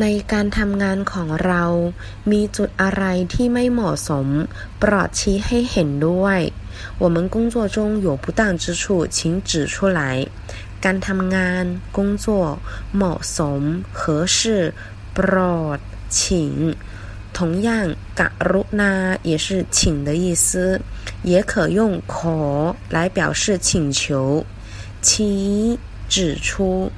ในการทำงานของเรา มีจุดอะไรที่ไม่เหมาะสม โปรดชี้ให้เห็นด้วย我们工作中有不当之处请指出来การทำงาน工作เหมาะสม合适โปรด请同样กรุณา也是请的意思也可用ขอ来表示请求ชี้指出